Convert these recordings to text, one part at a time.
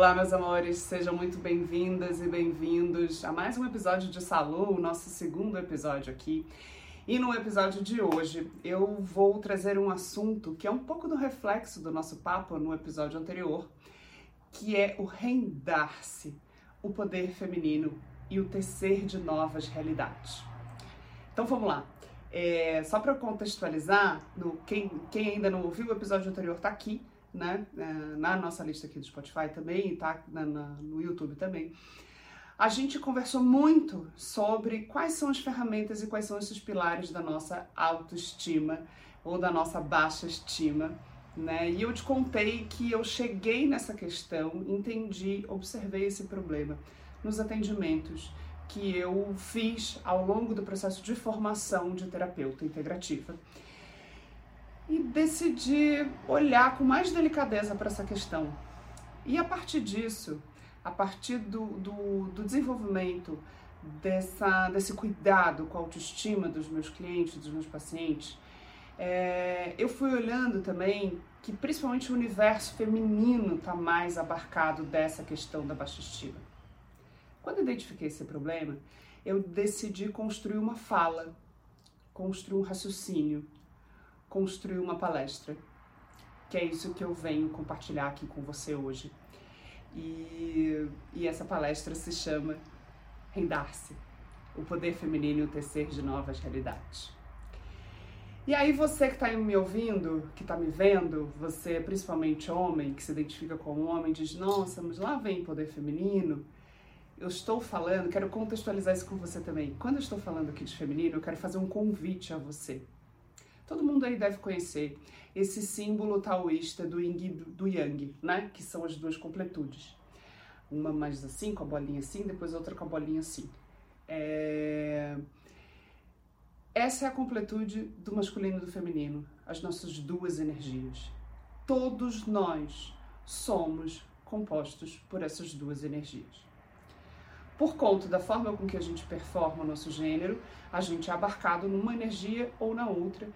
Olá, meus amores, sejam muito bem-vindas e bem-vindos a mais um episódio de Salô, o nosso segundo episódio aqui. E no episódio de hoje eu vou trazer um assunto que é um pouco do reflexo do nosso papo no episódio anterior, que é o rendar-se, o poder feminino e o tecer de novas realidades. Então vamos lá. É, só para contextualizar, no, quem, quem ainda não ouviu o episódio anterior está aqui né? É, na nossa lista aqui do Spotify também, tá? Na, na, no YouTube também. A gente conversou muito sobre quais são as ferramentas e quais são esses pilares da nossa autoestima ou da nossa baixa estima, né? E eu te contei que eu cheguei nessa questão, entendi, observei esse problema nos atendimentos que eu fiz ao longo do processo de formação de terapeuta integrativa e decidi olhar com mais delicadeza para essa questão. E a partir disso, a partir do, do, do desenvolvimento dessa, desse cuidado com a autoestima dos meus clientes, dos meus pacientes, é, eu fui olhando também que principalmente o universo feminino está mais abarcado dessa questão da baixa estima. Quando eu identifiquei esse problema, eu decidi construir uma fala, construir um raciocínio construir uma palestra, que é isso que eu venho compartilhar aqui com você hoje. E, e essa palestra se chama Rendar-se, o poder feminino e o tecer de novas realidades. E aí você que está me ouvindo, que está me vendo, você principalmente homem, que se identifica como homem, diz, nossa, mas lá vem poder feminino. Eu estou falando, quero contextualizar isso com você também. Quando eu estou falando aqui de feminino, eu quero fazer um convite a você Todo mundo aí deve conhecer esse símbolo taoísta do yin e do yang, né? Que são as duas completudes. Uma mais assim, com a bolinha assim, depois outra com a bolinha assim. É... Essa é a completude do masculino e do feminino, as nossas duas energias. Todos nós somos compostos por essas duas energias. Por conta da forma com que a gente performa o nosso gênero, a gente é abarcado numa energia ou na outra,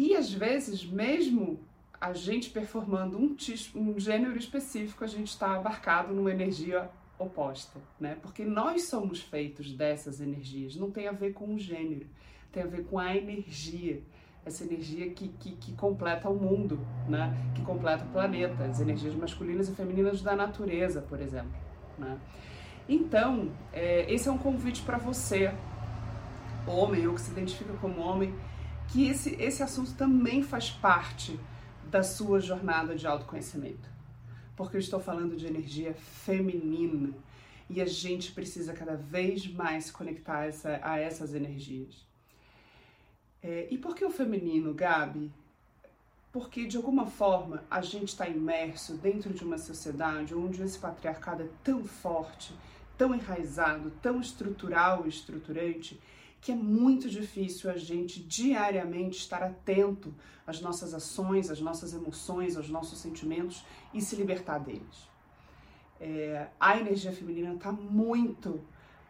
e às vezes, mesmo a gente performando um, um gênero específico, a gente está abarcado numa energia oposta, né? Porque nós somos feitos dessas energias, não tem a ver com o gênero, tem a ver com a energia, essa energia que, que, que completa o mundo, né? Que completa o planeta, as energias masculinas e femininas da natureza, por exemplo, né? Então, é, esse é um convite para você, homem ou que se identifica como homem, que esse, esse assunto também faz parte da sua jornada de autoconhecimento. Porque eu estou falando de energia feminina e a gente precisa cada vez mais se conectar essa, a essas energias. É, e por que o feminino, Gabi? Porque de alguma forma a gente está imerso dentro de uma sociedade onde esse patriarcado é tão forte, tão enraizado, tão estrutural e estruturante que é muito difícil a gente diariamente estar atento às nossas ações, às nossas emoções, aos nossos sentimentos e se libertar deles. É, a energia feminina está muito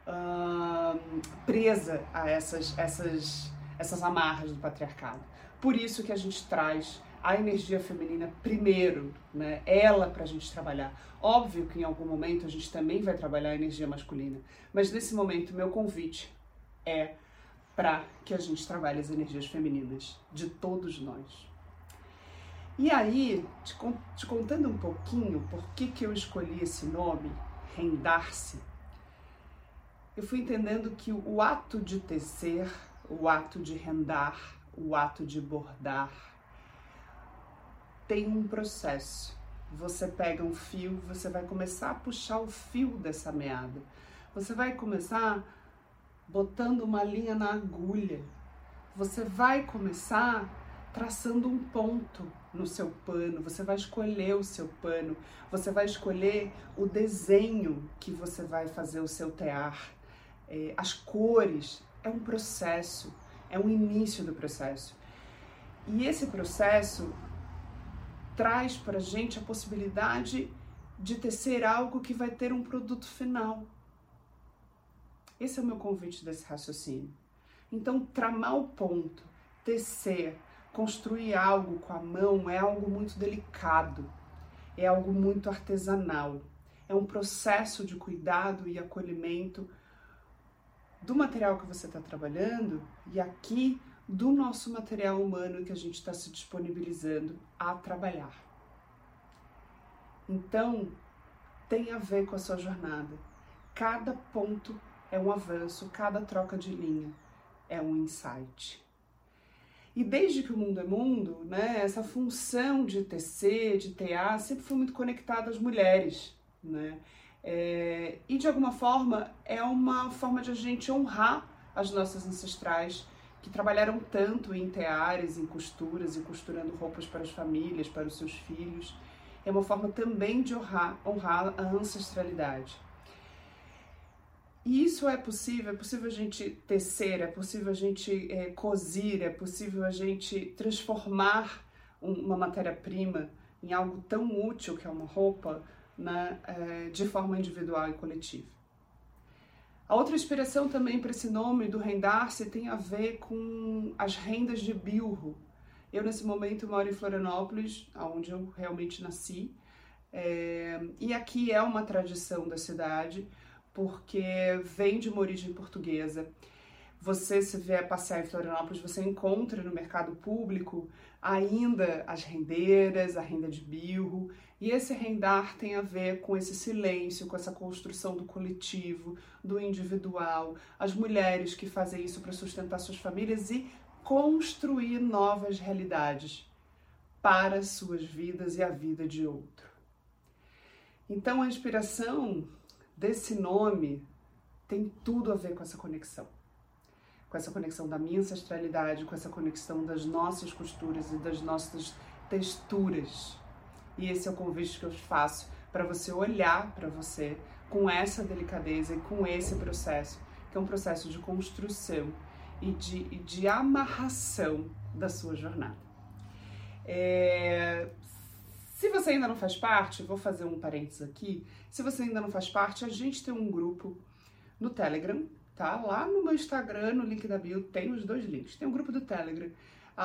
uh, presa a essas, essas, essas amarras do patriarcado. Por isso que a gente traz a energia feminina primeiro, né? Ela para a gente trabalhar. Óbvio que em algum momento a gente também vai trabalhar a energia masculina, mas nesse momento meu convite é para que a gente trabalhe as energias femininas de todos nós. E aí, te, te contando um pouquinho por que, que eu escolhi esse nome, rendar-se, eu fui entendendo que o ato de tecer, o ato de rendar, o ato de bordar, tem um processo. Você pega um fio, você vai começar a puxar o fio dessa meada. Você vai começar botando uma linha na agulha. Você vai começar traçando um ponto no seu pano, você vai escolher o seu pano, você vai escolher o desenho que você vai fazer o seu tear, é, as cores, é um processo, é um início do processo. E esse processo traz para a gente a possibilidade de tecer algo que vai ter um produto final. Esse é o meu convite desse raciocínio. Então, tramar o ponto, tecer, construir algo com a mão é algo muito delicado, é algo muito artesanal. é um processo de cuidado e acolhimento do material que você está trabalhando e aqui do nosso material humano que a gente está se disponibilizando a trabalhar. Então, tem a ver com a sua jornada. Cada ponto é um avanço, cada troca de linha é um insight. E desde que o mundo é mundo, né, essa função de tecer, de tear, sempre foi muito conectada às mulheres, né? É, e de alguma forma é uma forma de a gente honrar as nossas ancestrais que trabalharam tanto em teares, em costuras e costurando roupas para as famílias, para os seus filhos. É uma forma também de honrar, honrar a ancestralidade. E isso é possível, é possível a gente tecer, é possível a gente é, cozir, é possível a gente transformar uma matéria-prima em algo tão útil que é uma roupa, né, é, de forma individual e coletiva. A outra inspiração também para esse nome do rendar-se tem a ver com as rendas de bilro. Eu, nesse momento, moro em Florianópolis, onde eu realmente nasci, é, e aqui é uma tradição da cidade, porque vem de uma origem portuguesa. Você, se vier passear em Florianópolis, você encontra no mercado público ainda as rendeiras, a renda de bilro, e esse rendar tem a ver com esse silêncio, com essa construção do coletivo, do individual, as mulheres que fazem isso para sustentar suas famílias e construir novas realidades para suas vidas e a vida de outro. Então a inspiração desse nome tem tudo a ver com essa conexão. Com essa conexão da minha ancestralidade, com essa conexão das nossas costuras e das nossas texturas. E esse é o convite que eu faço para você olhar para você com essa delicadeza e com esse processo, que é um processo de construção e de, de amarração da sua jornada. É, se você ainda não faz parte, vou fazer um parênteses aqui. Se você ainda não faz parte, a gente tem um grupo no Telegram, tá? Lá no meu Instagram, no link da bio, tem os dois links. Tem um grupo do Telegram,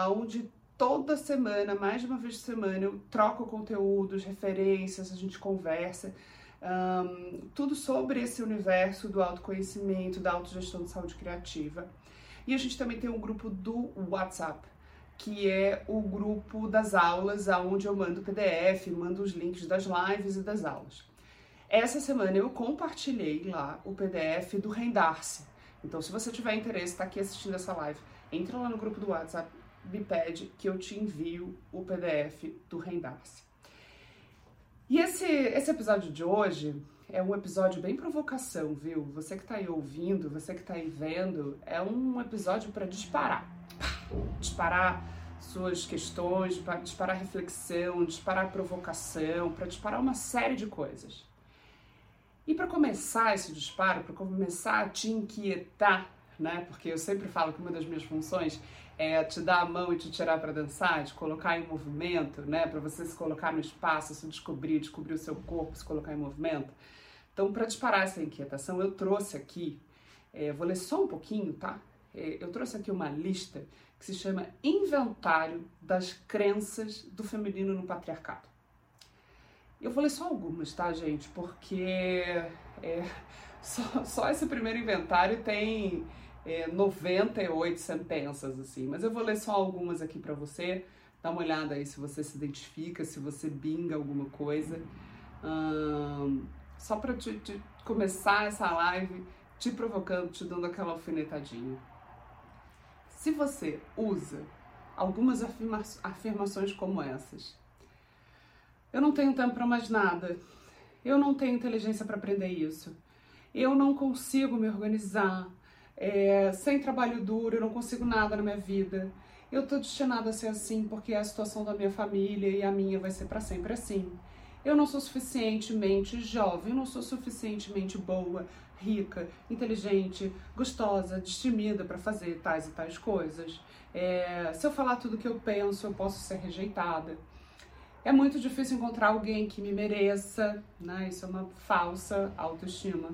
onde toda semana, mais de uma vez por semana, eu troco conteúdos, referências, a gente conversa. Um, tudo sobre esse universo do autoconhecimento, da autogestão de saúde criativa. E a gente também tem um grupo do WhatsApp, que é o grupo das aulas, aonde eu mando PDF, mando os links das lives e das aulas. Essa semana eu compartilhei lá o PDF do Rendar-se. Então, se você tiver interesse, está aqui assistindo essa live, entra lá no grupo do WhatsApp, me pede que eu te envio o PDF do Rendar-se. E esse, esse episódio de hoje é um episódio bem provocação, viu? Você que está aí ouvindo, você que está aí vendo, é um episódio para disparar disparar suas questões, para disparar reflexão, disparar provocação, para disparar uma série de coisas. E para começar esse disparo, para começar a te inquietar, né? Porque eu sempre falo que uma das minhas funções é te dar a mão e te tirar para dançar, te colocar em movimento, né? Para você se colocar no espaço, se descobrir, descobrir o seu corpo, se colocar em movimento. Então, para disparar essa inquietação, eu trouxe aqui, é, vou ler só um pouquinho, tá? É, eu trouxe aqui uma lista que se chama Inventário das Crenças do Feminino no Patriarcado. Eu ler só algumas, tá, gente? Porque é, só, só, esse primeiro inventário tem é, 98 sentenças, assim. Mas eu vou ler só algumas aqui para você. Dá uma olhada aí se você se identifica, se você binga alguma coisa. Hum, só para te, te começar essa live te provocando, te dando aquela alfinetadinha. Se você usa algumas afirma afirmações como essas, eu não tenho tempo para mais nada, eu não tenho inteligência para aprender isso, eu não consigo me organizar, é, sem trabalho duro, eu não consigo nada na minha vida. Eu estou destinada a ser assim porque é a situação da minha família e a minha vai ser para sempre assim. Eu não sou suficientemente jovem, eu não sou suficientemente boa, rica, inteligente, gostosa, destemida para fazer tais e tais coisas. É, se eu falar tudo que eu penso, eu posso ser rejeitada. É muito difícil encontrar alguém que me mereça, né? Isso é uma falsa autoestima.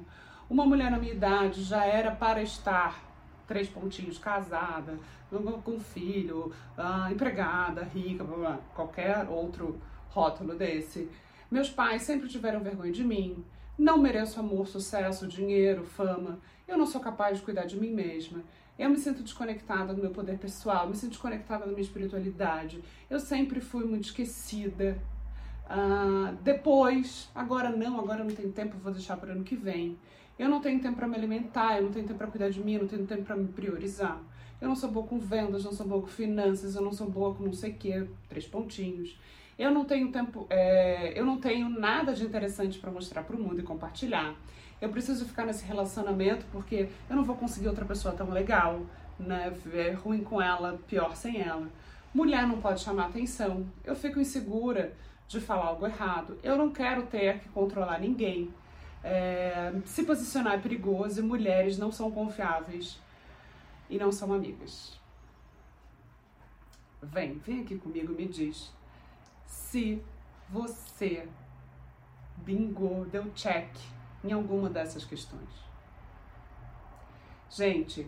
Uma mulher na minha idade já era para estar três pontinhos, casada, com filho, ah, empregada, rica, blá, blá, qualquer outro rótulo desse. Meus pais sempre tiveram vergonha de mim. Não mereço amor, sucesso, dinheiro, fama, eu não sou capaz de cuidar de mim mesma, eu me sinto desconectada do meu poder pessoal, me sinto desconectada da minha espiritualidade, eu sempre fui muito esquecida. Uh, depois, agora não, agora não tenho tempo, vou deixar para ano que vem. Eu não tenho tempo para me alimentar, eu não tenho tempo para cuidar de mim, eu não tenho tempo para me priorizar. Eu não sou boa com vendas, não sou boa com finanças, eu não sou boa com não sei o que, três pontinhos. Eu não tenho tempo, é, eu não tenho nada de interessante para mostrar para o mundo e compartilhar. Eu preciso ficar nesse relacionamento porque eu não vou conseguir outra pessoa tão legal, né? É ruim com ela, pior sem ela. Mulher não pode chamar atenção. Eu fico insegura de falar algo errado. Eu não quero ter que controlar ninguém. É, se posicionar é perigoso e mulheres não são confiáveis e não são amigas. Vem, vem aqui comigo e me diz se você bingou, deu check em alguma dessas questões. Gente,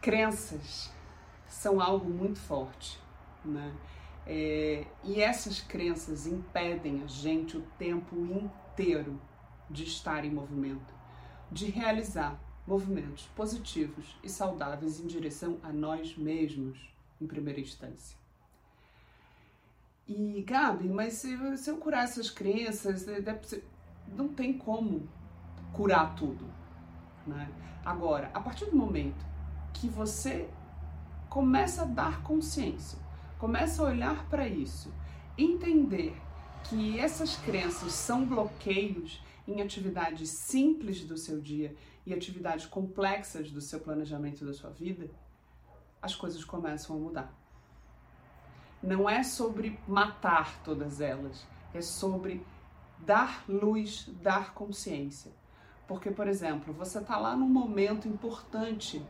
crenças são algo muito forte, né? É, e essas crenças impedem a gente o tempo inteiro de estar em movimento, de realizar movimentos positivos e saudáveis em direção a nós mesmos, em primeira instância. E, Gabi, mas se, se eu curar essas crenças, é, não tem como curar tudo. Né? Agora, a partir do momento que você começa a dar consciência Começa a olhar para isso, entender que essas crenças são bloqueios em atividades simples do seu dia e atividades complexas do seu planejamento da sua vida, as coisas começam a mudar. Não é sobre matar todas elas, é sobre dar luz, dar consciência. Porque, por exemplo, você está lá num momento importante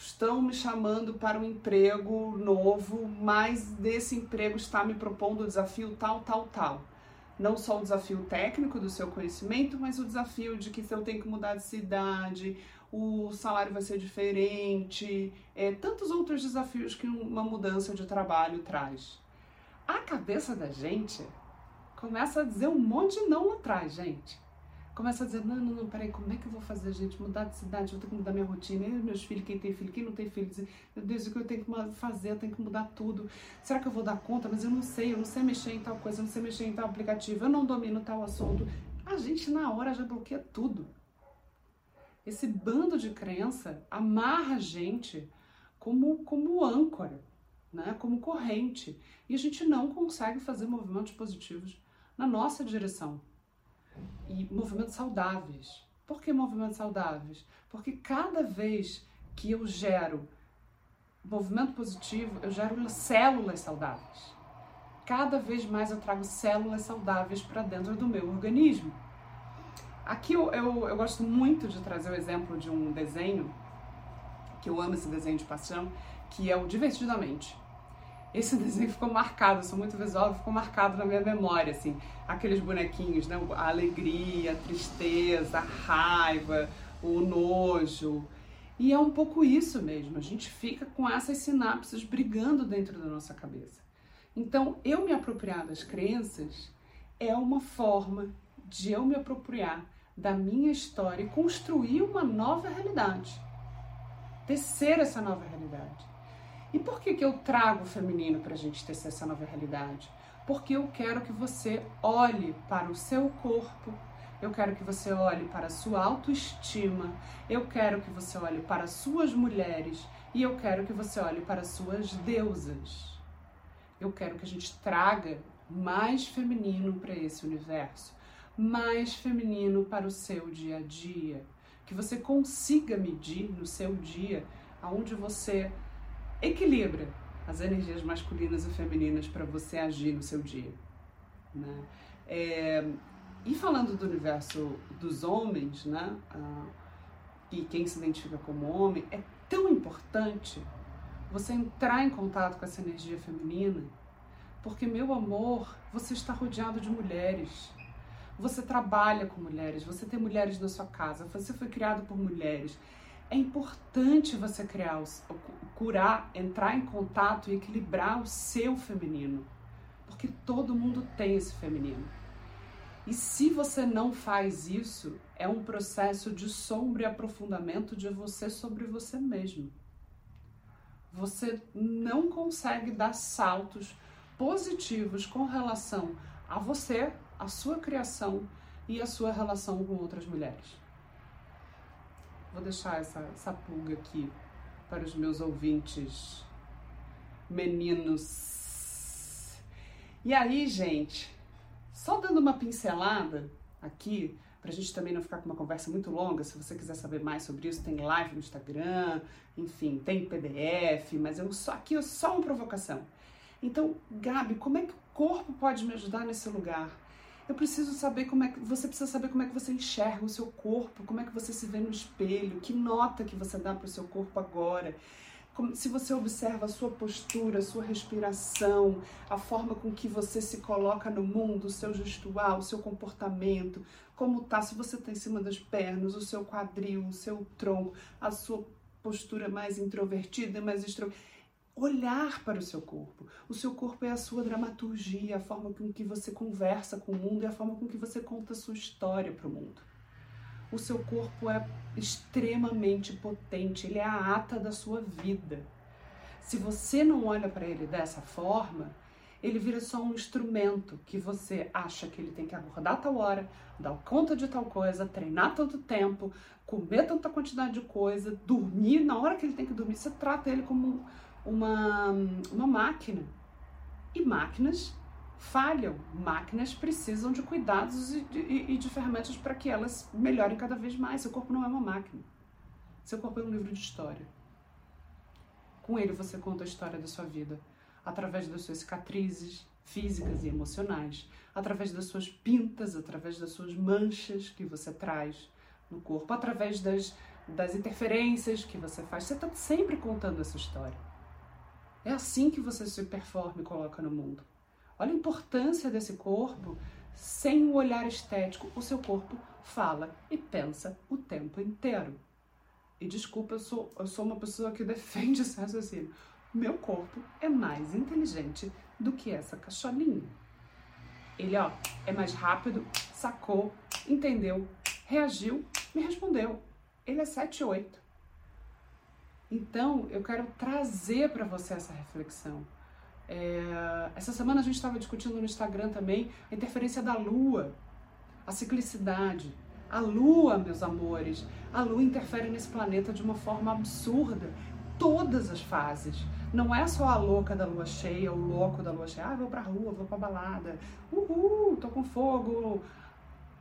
estão me chamando para um emprego novo, mas desse emprego está me propondo o desafio tal, tal, tal. Não só o desafio técnico do seu conhecimento, mas o desafio de que se eu tenho que mudar de cidade, o salário vai ser diferente, é, tantos outros desafios que uma mudança de trabalho traz. A cabeça da gente começa a dizer um monte de não atrás, gente começa a dizer, não, não, não, peraí, como é que eu vou fazer, gente? Mudar de cidade, eu tenho que mudar minha rotina. E meus filhos, quem tem filho, quem não tem filho, meu Deus, o que eu tenho que fazer? Eu tenho que mudar tudo. Será que eu vou dar conta? Mas eu não sei, eu não sei mexer em tal coisa, eu não sei mexer em tal aplicativo, eu não domino tal assunto. A gente, na hora, já bloqueia tudo. Esse bando de crença amarra a gente como, como âncora, né? como corrente. E a gente não consegue fazer movimentos positivos na nossa direção e movimentos saudáveis. Por que movimentos saudáveis? Porque cada vez que eu gero movimento positivo, eu gero células saudáveis. Cada vez mais eu trago células saudáveis para dentro do meu organismo. Aqui eu, eu, eu, gosto muito de trazer o exemplo de um desenho, que eu amo esse desenho de paixão, que é o Divertidamente esse desenho ficou marcado, sou muito visual, ficou marcado na minha memória, assim, aqueles bonequinhos, né? A alegria, a tristeza, a raiva, o nojo. E é um pouco isso mesmo, a gente fica com essas sinapses brigando dentro da nossa cabeça. Então, eu me apropriar das crenças é uma forma de eu me apropriar da minha história e construir uma nova realidade. Tecer essa nova realidade. E por que, que eu trago o feminino para a gente ter essa nova realidade? Porque eu quero que você olhe para o seu corpo, eu quero que você olhe para a sua autoestima, eu quero que você olhe para as suas mulheres e eu quero que você olhe para as suas deusas. Eu quero que a gente traga mais feminino para esse universo, mais feminino para o seu dia a dia, que você consiga medir no seu dia aonde você equilibra as energias masculinas e femininas para você agir no seu dia. Né? É, e falando do universo dos homens, né? Ah, e quem se identifica como homem, é tão importante você entrar em contato com essa energia feminina, porque, meu amor, você está rodeado de mulheres. Você trabalha com mulheres, você tem mulheres na sua casa, você foi criado por mulheres é importante você criar, curar, entrar em contato e equilibrar o seu feminino, porque todo mundo tem esse feminino. E se você não faz isso, é um processo de sombra e aprofundamento de você sobre você mesmo. Você não consegue dar saltos positivos com relação a você, a sua criação e a sua relação com outras mulheres. Vou deixar essa, essa pulga aqui para os meus ouvintes meninos. E aí, gente, só dando uma pincelada aqui, para a gente também não ficar com uma conversa muito longa, se você quiser saber mais sobre isso, tem live no Instagram, enfim, tem PDF, mas eu só aqui é só uma provocação. Então, Gabi, como é que o corpo pode me ajudar nesse lugar? Eu preciso saber como é que você precisa saber como é que você enxerga o seu corpo, como é que você se vê no espelho, que nota que você dá para o seu corpo agora. Como, se você observa a sua postura, a sua respiração, a forma com que você se coloca no mundo, o seu gestual, o seu comportamento, como tá, se você está em cima das pernas, o seu quadril, o seu tronco, a sua postura mais introvertida, mais extrovertida olhar para o seu corpo. O seu corpo é a sua dramaturgia, a forma com que você conversa com o mundo e a forma com que você conta a sua história para o mundo. O seu corpo é extremamente potente, ele é a ata da sua vida. Se você não olha para ele dessa forma, ele vira só um instrumento que você acha que ele tem que acordar tal hora, dar conta de tal coisa, treinar tanto tempo, comer tanta quantidade de coisa, dormir na hora que ele tem que dormir. Você trata ele como uma, uma máquina. E máquinas falham. Máquinas precisam de cuidados e de, e de ferramentas para que elas melhorem cada vez mais. Seu corpo não é uma máquina. Seu corpo é um livro de história. Com ele você conta a história da sua vida através das suas cicatrizes físicas e emocionais, através das suas pintas, através das suas manchas que você traz no corpo, através das, das interferências que você faz. Você está sempre contando essa história. É assim que você se performa e coloca no mundo. Olha a importância desse corpo sem o olhar estético. O seu corpo fala e pensa o tempo inteiro. E desculpa, eu sou, eu sou uma pessoa que defende esse raciocínio. Meu corpo é mais inteligente do que essa cacholinha. Ele, ó, é mais rápido, sacou, entendeu, reagiu, me respondeu. Ele é 7 8. Então, eu quero trazer para você essa reflexão. É, essa semana a gente estava discutindo no Instagram também a interferência da Lua, a ciclicidade. A Lua, meus amores, a Lua interfere nesse planeta de uma forma absurda. Todas as fases. Não é só a louca da lua cheia, o louco da lua cheia. Ah, vou pra rua, vou pra balada. Uhul, tô com fogo.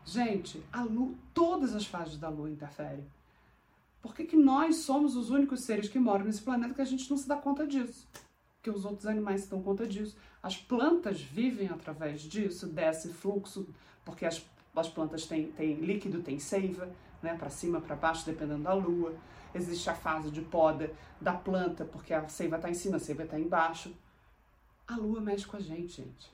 Gente, a lua, todas as fases da lua interferem. Por que, que nós somos os únicos seres que moram nesse planeta que a gente não se dá conta disso? Que os outros animais se dão conta disso. As plantas vivem através disso, desse fluxo, porque as, as plantas têm, têm líquido, têm seiva, né, para cima, para baixo, dependendo da lua. Existe a fase de poda da planta, porque a seiva está em cima, a seiva está embaixo. A lua mexe com a gente, gente.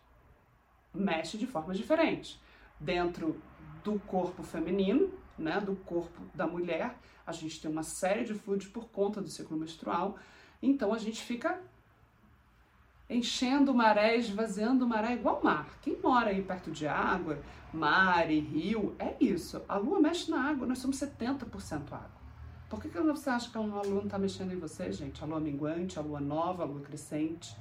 Mexe de formas diferentes. Dentro do corpo feminino, né, do corpo da mulher, a gente tem uma série de fluidos por conta do ciclo menstrual, então a gente fica enchendo maré, esvaziando maré igual mar. Quem mora aí perto de água, mar e rio, é isso. A lua mexe na água, nós somos 70% água. Por que, que você acha que a lua não está mexendo em você, gente? A lua minguante, a lua nova, a lua crescente.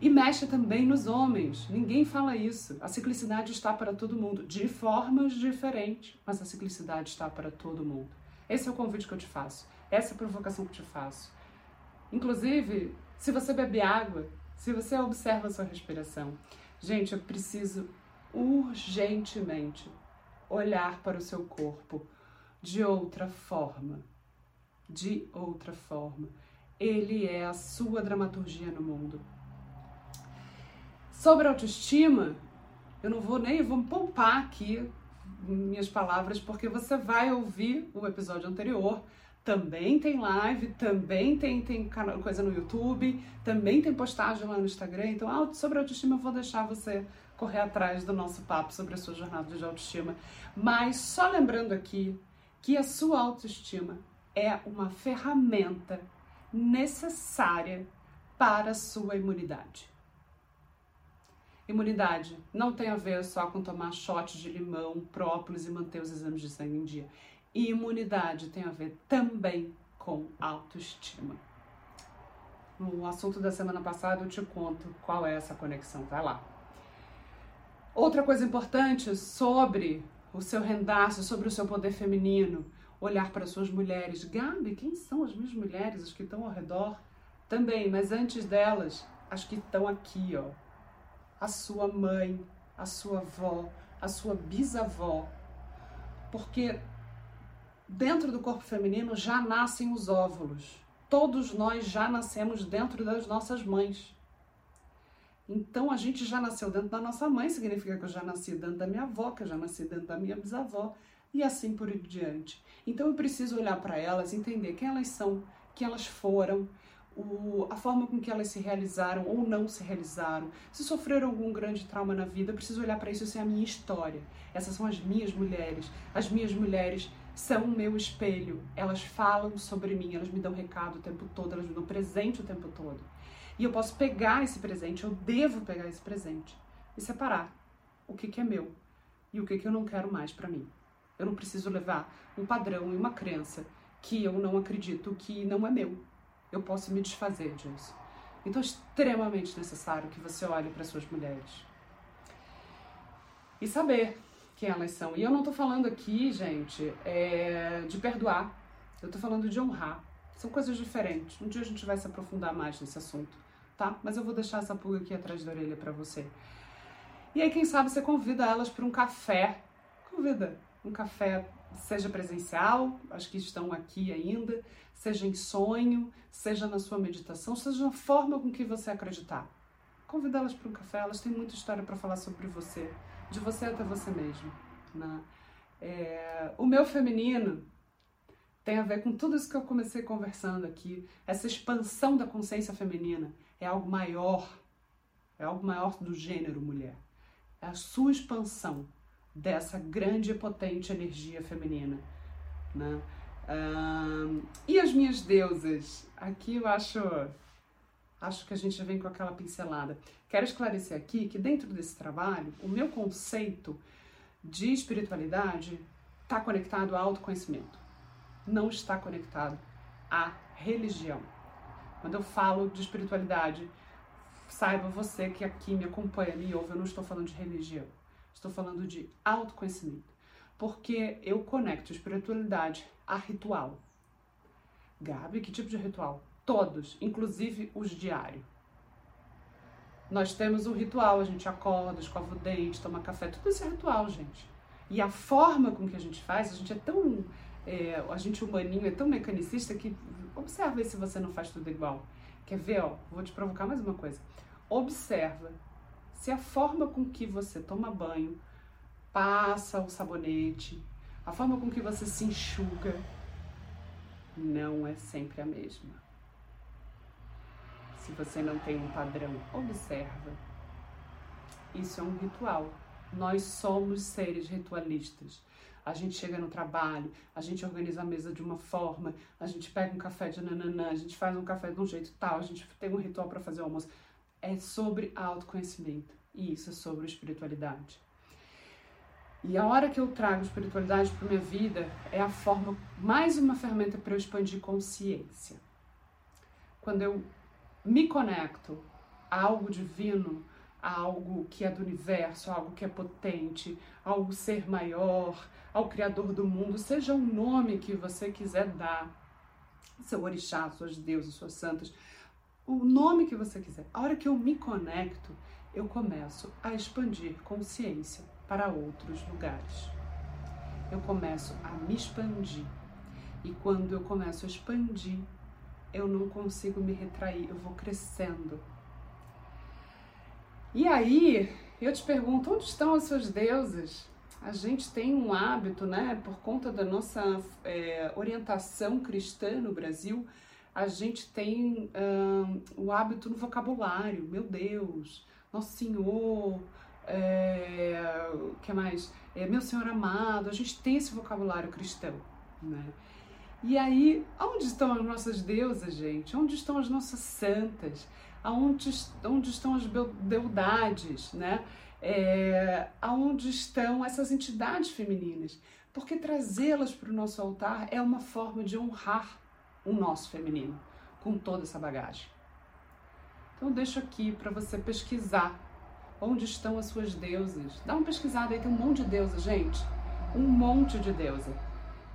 E mexe também nos homens. Ninguém fala isso. A ciclicidade está para todo mundo, de formas diferentes, mas a ciclicidade está para todo mundo. Esse é o convite que eu te faço. Essa é a provocação que eu te faço. Inclusive, se você bebe água, se você observa a sua respiração. Gente, eu preciso urgentemente olhar para o seu corpo de outra forma. De outra forma. Ele é a sua dramaturgia no mundo. Sobre autoestima, eu não vou nem, vou poupar aqui minhas palavras, porque você vai ouvir o episódio anterior. Também tem live, também tem, tem coisa no YouTube, também tem postagem lá no Instagram. Então, sobre autoestima, eu vou deixar você correr atrás do nosso papo sobre a sua jornada de autoestima. Mas só lembrando aqui que a sua autoestima é uma ferramenta necessária para a sua imunidade. Imunidade não tem a ver só com tomar shot de limão, própolis e manter os exames de sangue em dia. Imunidade tem a ver também com autoestima. No assunto da semana passada eu te conto qual é essa conexão, vai lá. Outra coisa importante sobre o seu rendaço, sobre o seu poder feminino, olhar para suas mulheres. Gabi, quem são as minhas mulheres, as que estão ao redor? Também, mas antes delas, as que estão aqui, ó a sua mãe, a sua avó, a sua bisavó. Porque dentro do corpo feminino já nascem os óvulos. Todos nós já nascemos dentro das nossas mães. Então a gente já nasceu dentro da nossa mãe, significa que eu já nasci dentro da minha avó, que eu já nasci dentro da minha bisavó e assim por diante. Então eu preciso olhar para elas, entender quem elas são, quem elas foram, o, a forma com que elas se realizaram ou não se realizaram, se sofreram algum grande trauma na vida, eu preciso olhar para isso, isso é a minha história. Essas são as minhas mulheres. As minhas mulheres são o meu espelho. Elas falam sobre mim, elas me dão recado o tempo todo, elas me dão presente o tempo todo. E eu posso pegar esse presente, eu devo pegar esse presente e separar o que, que é meu e o que, que eu não quero mais para mim. Eu não preciso levar um padrão e uma crença que eu não acredito que não é meu eu posso me desfazer disso. Então é extremamente necessário que você olhe para suas mulheres e saber quem elas são. E eu não tô falando aqui, gente, é, de perdoar. Eu tô falando de honrar. São coisas diferentes. Um dia a gente vai se aprofundar mais nesse assunto, tá? Mas eu vou deixar essa pulga aqui atrás da orelha para você. E aí, quem sabe, você convida elas para um café. Convida um café, seja presencial, acho que estão aqui ainda, seja em sonho, seja na sua meditação, seja na forma com que você acreditar. Convidá-las para um café, elas têm muita história para falar sobre você, de você até você mesmo. Né? É, o meu feminino tem a ver com tudo isso que eu comecei conversando aqui. Essa expansão da consciência feminina é algo maior, é algo maior do gênero mulher. É a sua expansão dessa grande e potente energia feminina. Né? e as minhas deusas? Aqui eu acho, acho que a gente já vem com aquela pincelada. Quero esclarecer aqui que dentro desse trabalho, o meu conceito de espiritualidade está conectado ao autoconhecimento. Não está conectado à religião. Quando eu falo de espiritualidade, saiba você que aqui me acompanha, me ouve, eu não estou falando de religião. Estou falando de autoconhecimento porque eu conecto espiritualidade a ritual. Gabi, que tipo de ritual? Todos, inclusive os diários. Nós temos um ritual, a gente acorda, escova o dente, toma café, tudo isso é ritual, gente. E a forma com que a gente faz, a gente é tão. É, a gente humaninho é tão mecanicista que observa aí se você não faz tudo igual. Quer ver, ó? Vou te provocar mais uma coisa. Observa se a forma com que você toma banho, passa o sabonete, a forma com que você se enxuga não é sempre a mesma. Se você não tem um padrão, observa. Isso é um ritual. Nós somos seres ritualistas. A gente chega no trabalho, a gente organiza a mesa de uma forma, a gente pega um café de nananã, a gente faz um café de um jeito tal, a gente tem um ritual para fazer o almoço. É sobre autoconhecimento. E isso é sobre espiritualidade. E a hora que eu trago espiritualidade para minha vida é a forma, mais uma ferramenta para eu expandir consciência. Quando eu me conecto a algo divino, a algo que é do universo, algo que é potente, ao ser maior, ao Criador do mundo, seja o nome que você quiser dar, seu orixá, suas deusas, suas santas, o nome que você quiser. A hora que eu me conecto, eu começo a expandir consciência para outros lugares. Eu começo a me expandir. E quando eu começo a expandir, eu não consigo me retrair, eu vou crescendo. E aí, eu te pergunto, onde estão as suas deusas? A gente tem um hábito, né, por conta da nossa é, orientação cristã no Brasil, a gente tem o hábito no vocabulário, meu Deus, Nosso Senhor, é, que mais? É, meu Senhor amado, a gente tem esse vocabulário cristão, né? E aí, onde estão as nossas deusas, gente? Onde estão as nossas santas? aonde, onde estão as beldades, né? É, aonde estão essas entidades femininas? Porque trazê-las para o nosso altar é uma forma de honrar o nosso feminino com toda essa bagagem. Então eu deixo aqui para você pesquisar onde estão as suas deusas. Dá uma pesquisada aí, tem um monte de deusa, gente. Um monte de deusa.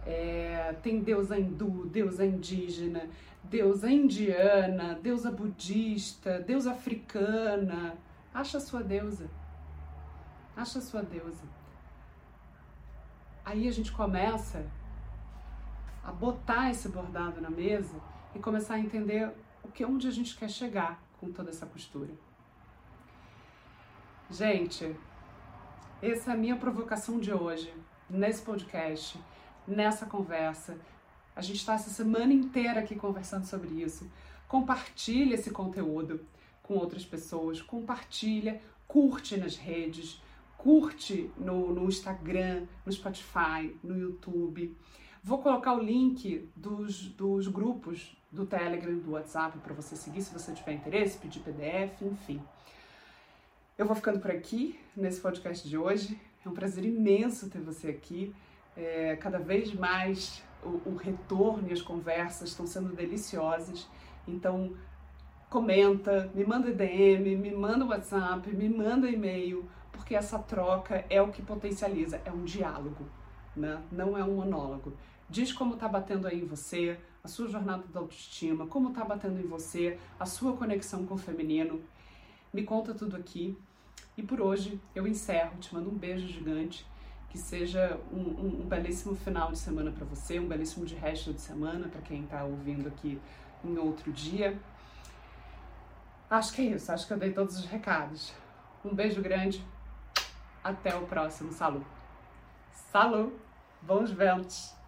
É, tem deusa hindu, deusa indígena, deusa indiana, deusa budista, deusa africana. Acha a sua deusa. Acha a sua deusa. Aí a gente começa a botar esse bordado na mesa e começar a entender o que onde a gente quer chegar com toda essa costura. Gente, essa é a minha provocação de hoje, nesse podcast, nessa conversa. A gente está essa semana inteira aqui conversando sobre isso. Compartilha esse conteúdo com outras pessoas, compartilha, curte nas redes, curte no, no Instagram, no Spotify, no YouTube. Vou colocar o link dos, dos grupos do Telegram, do WhatsApp para você seguir se você tiver interesse, pedir PDF, enfim. Eu vou ficando por aqui nesse podcast de hoje. É um prazer imenso ter você aqui. É, cada vez mais o, o retorno e as conversas estão sendo deliciosas. Então, comenta, me manda DM, me manda WhatsApp, me manda e-mail, porque essa troca é o que potencializa, é um diálogo, né? não é um monólogo. Diz como tá batendo aí em você, a sua jornada da autoestima, como tá batendo em você, a sua conexão com o feminino. Me conta tudo aqui. E por hoje eu encerro, te mando um beijo gigante, que seja um, um, um belíssimo final de semana para você, um belíssimo de resto de semana para quem está ouvindo aqui em outro dia. Acho que é isso, acho que eu dei todos os recados. Um beijo grande, até o próximo Salu. Salu, bons ventos!